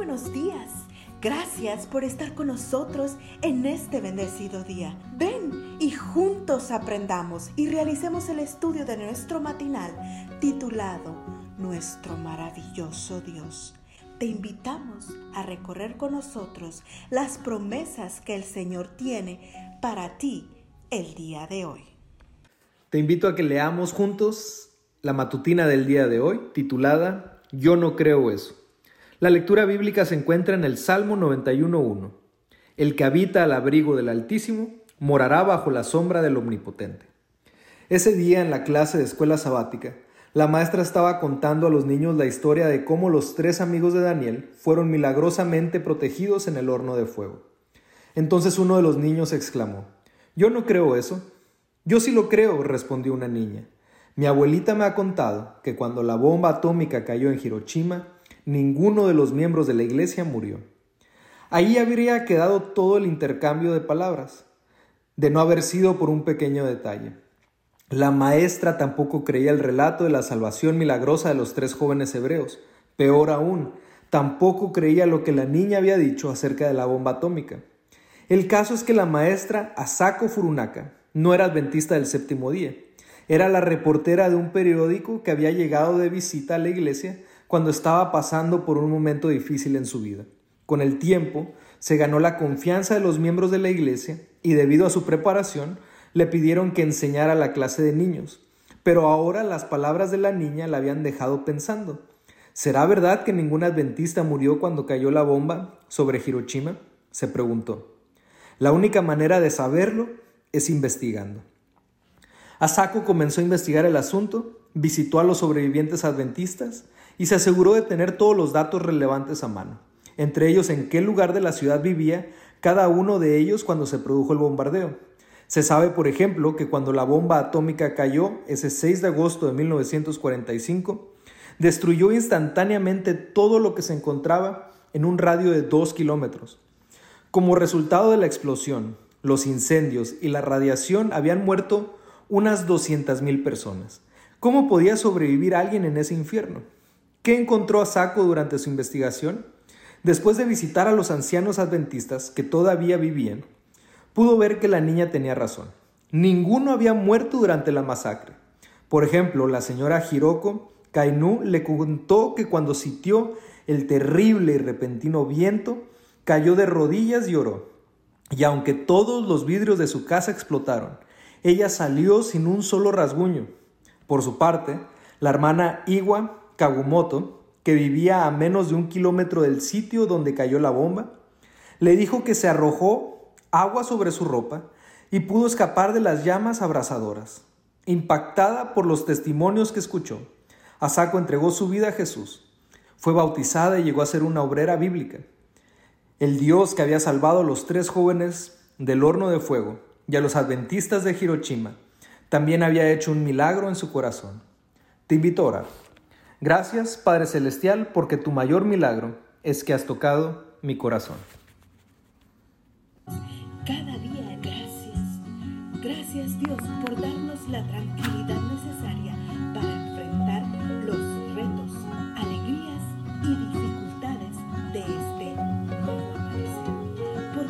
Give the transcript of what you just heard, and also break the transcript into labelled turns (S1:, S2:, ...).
S1: buenos días. Gracias por estar con nosotros en este bendecido día. Ven y juntos aprendamos y realicemos el estudio de nuestro matinal titulado Nuestro maravilloso Dios. Te invitamos a recorrer con nosotros las promesas que el Señor tiene para ti el día de hoy.
S2: Te invito a que leamos juntos la matutina del día de hoy titulada Yo no creo eso. La lectura bíblica se encuentra en el Salmo 91.1. El que habita al abrigo del Altísimo morará bajo la sombra del Omnipotente. Ese día en la clase de escuela sabática, la maestra estaba contando a los niños la historia de cómo los tres amigos de Daniel fueron milagrosamente protegidos en el horno de fuego. Entonces uno de los niños exclamó, Yo no creo eso. Yo sí lo creo, respondió una niña. Mi abuelita me ha contado que cuando la bomba atómica cayó en Hiroshima, ninguno de los miembros de la iglesia murió. Ahí habría quedado todo el intercambio de palabras, de no haber sido por un pequeño detalle. La maestra tampoco creía el relato de la salvación milagrosa de los tres jóvenes hebreos. Peor aún, tampoco creía lo que la niña había dicho acerca de la bomba atómica. El caso es que la maestra Asako Furunaka no era adventista del séptimo día. Era la reportera de un periódico que había llegado de visita a la iglesia cuando estaba pasando por un momento difícil en su vida. Con el tiempo, se ganó la confianza de los miembros de la iglesia y debido a su preparación, le pidieron que enseñara la clase de niños. Pero ahora las palabras de la niña la habían dejado pensando. ¿Será verdad que ningún adventista murió cuando cayó la bomba sobre Hiroshima? se preguntó. La única manera de saberlo es investigando. Asako comenzó a investigar el asunto, visitó a los sobrevivientes adventistas y se aseguró de tener todos los datos relevantes a mano, entre ellos en qué lugar de la ciudad vivía cada uno de ellos cuando se produjo el bombardeo. Se sabe, por ejemplo, que cuando la bomba atómica cayó ese 6 de agosto de 1945, destruyó instantáneamente todo lo que se encontraba en un radio de 2 kilómetros. Como resultado de la explosión, los incendios y la radiación habían muerto unas 200.000 personas. ¿Cómo podía sobrevivir alguien en ese infierno? ¿Qué encontró Asako durante su investigación? Después de visitar a los ancianos adventistas que todavía vivían, pudo ver que la niña tenía razón. Ninguno había muerto durante la masacre. Por ejemplo, la señora Hiroko Kainu le contó que cuando sintió el terrible y repentino viento, cayó de rodillas y lloró. Y aunque todos los vidrios de su casa explotaron, ella salió sin un solo rasguño. Por su parte, la hermana Iwa Kagumoto, que vivía a menos de un kilómetro del sitio donde cayó la bomba, le dijo que se arrojó agua sobre su ropa y pudo escapar de las llamas abrasadoras. Impactada por los testimonios que escuchó, Asako entregó su vida a Jesús. Fue bautizada y llegó a ser una obrera bíblica. El Dios que había salvado a los tres jóvenes del horno de fuego y a los adventistas de Hiroshima también había hecho un milagro en su corazón. Te invito a. Gracias, Padre Celestial, porque tu mayor milagro es que has tocado mi corazón.
S1: Cada día gracias. Gracias Dios por darnos la tranquilidad necesaria